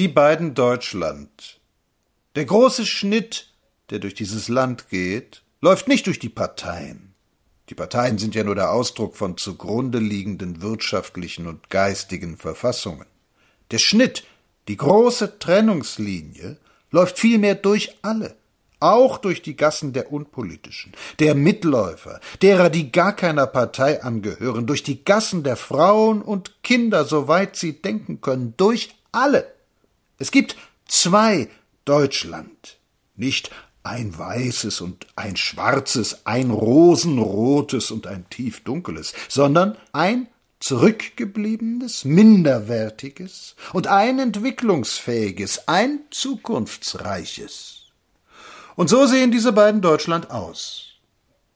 Die beiden Deutschland. Der große Schnitt, der durch dieses Land geht, läuft nicht durch die Parteien. Die Parteien sind ja nur der Ausdruck von zugrunde liegenden wirtschaftlichen und geistigen Verfassungen. Der Schnitt, die große Trennungslinie, läuft vielmehr durch alle, auch durch die Gassen der Unpolitischen, der Mitläufer, derer, die gar keiner Partei angehören, durch die Gassen der Frauen und Kinder, soweit sie denken können, durch alle. Es gibt zwei Deutschland, nicht ein weißes und ein schwarzes, ein rosenrotes und ein tiefdunkles, sondern ein zurückgebliebenes, minderwertiges und ein entwicklungsfähiges, ein zukunftsreiches. Und so sehen diese beiden Deutschland aus.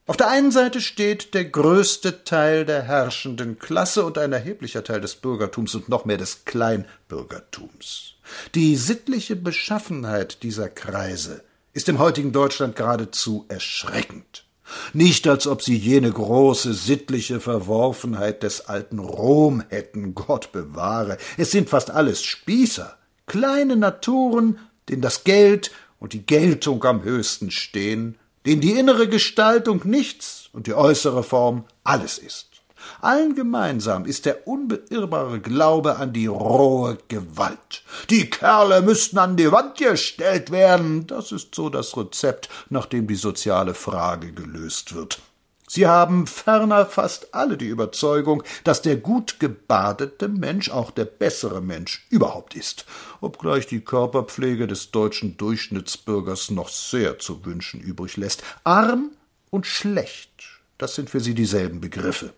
Auf der einen Seite steht der größte Teil der herrschenden Klasse und ein erheblicher Teil des Bürgertums und noch mehr des Kleinbürgertums. Die sittliche Beschaffenheit dieser Kreise ist im heutigen Deutschland geradezu erschreckend. Nicht als ob sie jene große sittliche Verworfenheit des alten Rom hätten, Gott bewahre. Es sind fast alles Spießer, kleine Naturen, denen das Geld und die Geltung am höchsten stehen, denen die innere Gestaltung nichts und die äußere Form alles ist. Allen gemeinsam ist der unbeirrbare Glaube an die rohe Gewalt. Die Kerle müssten an die Wand gestellt werden. Das ist so das Rezept, nach dem die soziale Frage gelöst wird. Sie haben ferner fast alle die Überzeugung, dass der gut gebadete Mensch auch der bessere Mensch überhaupt ist, obgleich die Körperpflege des deutschen Durchschnittsbürgers noch sehr zu wünschen übrig lässt. Arm und schlecht, das sind für sie dieselben Begriffe.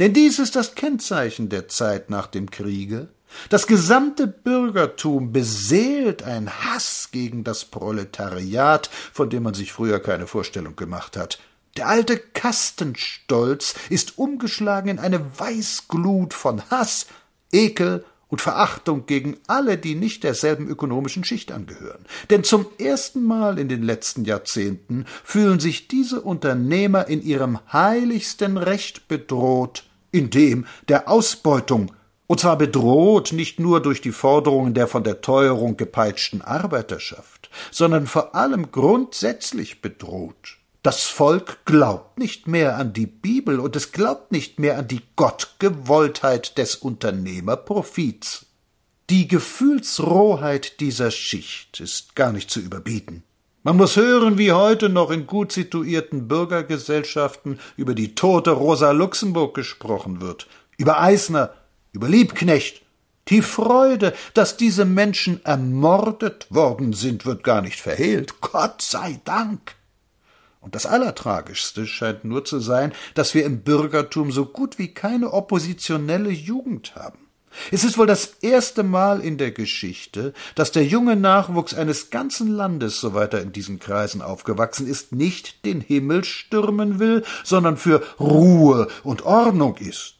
Denn dies ist das Kennzeichen der Zeit nach dem Kriege. Das gesamte Bürgertum beseelt ein Hass gegen das Proletariat, von dem man sich früher keine Vorstellung gemacht hat. Der alte Kastenstolz ist umgeschlagen in eine Weißglut von Hass, Ekel und Verachtung gegen alle, die nicht derselben ökonomischen Schicht angehören. Denn zum ersten Mal in den letzten Jahrzehnten fühlen sich diese Unternehmer in ihrem heiligsten Recht bedroht, in dem der Ausbeutung, und zwar bedroht nicht nur durch die Forderungen der von der Teuerung gepeitschten Arbeiterschaft, sondern vor allem grundsätzlich bedroht. Das Volk glaubt nicht mehr an die Bibel und es glaubt nicht mehr an die Gottgewolltheit des Unternehmerprofits. Die Gefühlsrohheit dieser Schicht ist gar nicht zu überbieten. Man muss hören, wie heute noch in gut situierten Bürgergesellschaften über die tote Rosa Luxemburg gesprochen wird, über Eisner, über Liebknecht. Die Freude, dass diese Menschen ermordet worden sind, wird gar nicht verhehlt. Gott sei Dank. Und das Allertragischste scheint nur zu sein, dass wir im Bürgertum so gut wie keine oppositionelle Jugend haben. Es ist wohl das erste Mal in der Geschichte, dass der junge Nachwuchs eines ganzen Landes, soweit er in diesen Kreisen aufgewachsen ist, nicht den Himmel stürmen will, sondern für Ruhe und Ordnung ist.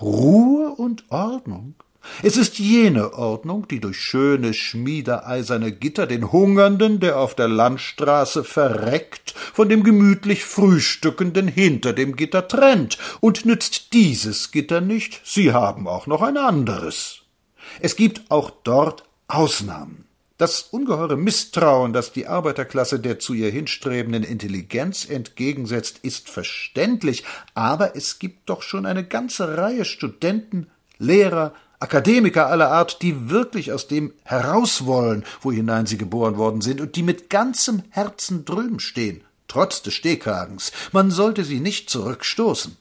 Ruhe und Ordnung? Es ist jene Ordnung, die durch schöne schmiedeeiserne Gitter den Hungernden, der auf der Landstraße verreckt, von dem gemütlich Frühstückenden hinter dem Gitter trennt, und nützt dieses Gitter nicht, sie haben auch noch ein anderes. Es gibt auch dort Ausnahmen. Das ungeheure Misstrauen, das die Arbeiterklasse der zu ihr hinstrebenden Intelligenz entgegensetzt, ist verständlich, aber es gibt doch schon eine ganze Reihe Studenten, Lehrer, Akademiker aller Art, die wirklich aus dem heraus wollen, wo hinein sie geboren worden sind, und die mit ganzem Herzen drüben stehen, trotz des Stehkragens. Man sollte sie nicht zurückstoßen.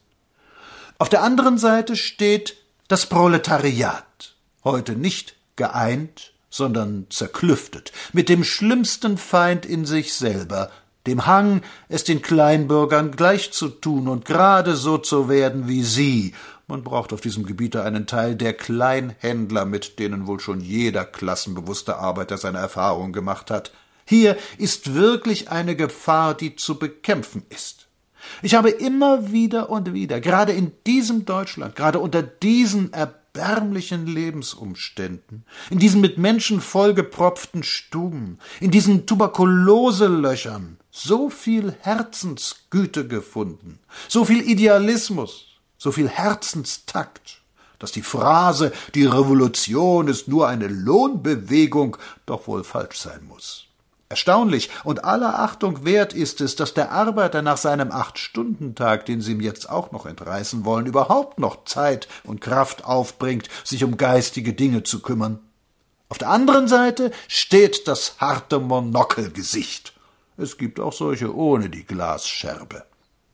Auf der anderen Seite steht das Proletariat, heute nicht geeint, sondern zerklüftet, mit dem schlimmsten Feind in sich selber, dem Hang, es den Kleinbürgern gleichzutun und gerade so zu werden wie sie man braucht auf diesem Gebiete einen Teil der Kleinhändler, mit denen wohl schon jeder klassenbewusste Arbeiter seine Erfahrung gemacht hat. Hier ist wirklich eine Gefahr, die zu bekämpfen ist. Ich habe immer wieder und wieder, gerade in diesem Deutschland, gerade unter diesen erbärmlichen Lebensumständen, in diesen mit Menschen vollgepropften Stuben, in diesen Tuberkuloselöchern, so viel Herzensgüte gefunden, so viel Idealismus, so viel Herzenstakt, dass die Phrase, die Revolution ist nur eine Lohnbewegung, doch wohl falsch sein muss. Erstaunlich und aller Achtung wert ist es, dass der Arbeiter nach seinem Acht-Stunden-Tag, den sie ihm jetzt auch noch entreißen wollen, überhaupt noch Zeit und Kraft aufbringt, sich um geistige Dinge zu kümmern. Auf der anderen Seite steht das harte Monokelgesicht. Es gibt auch solche ohne die Glasscherbe.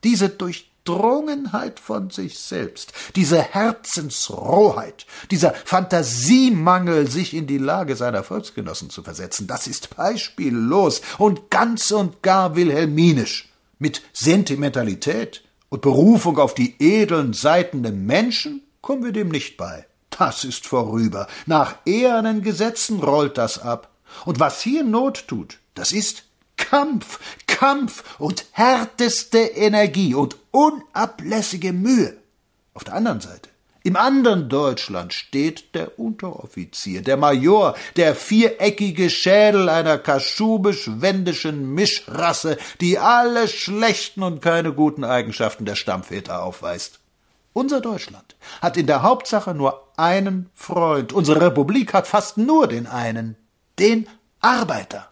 Diese durch Durchdrungenheit von sich selbst, diese Herzensrohheit, dieser Fantasiemangel, sich in die Lage seiner Volksgenossen zu versetzen, das ist beispiellos und ganz und gar wilhelminisch. Mit Sentimentalität und Berufung auf die edlen Seiten der Menschen kommen wir dem nicht bei. Das ist vorüber. Nach ehernen Gesetzen rollt das ab. Und was hier Not tut, das ist Kampf, Kampf und härteste Energie und unablässige Mühe. Auf der anderen Seite, im anderen Deutschland steht der Unteroffizier, der Major, der viereckige Schädel einer kaschubisch-wendischen Mischrasse, die alle schlechten und keine guten Eigenschaften der Stammväter aufweist. Unser Deutschland hat in der Hauptsache nur einen Freund. Unsere Republik hat fast nur den einen, den Arbeiter.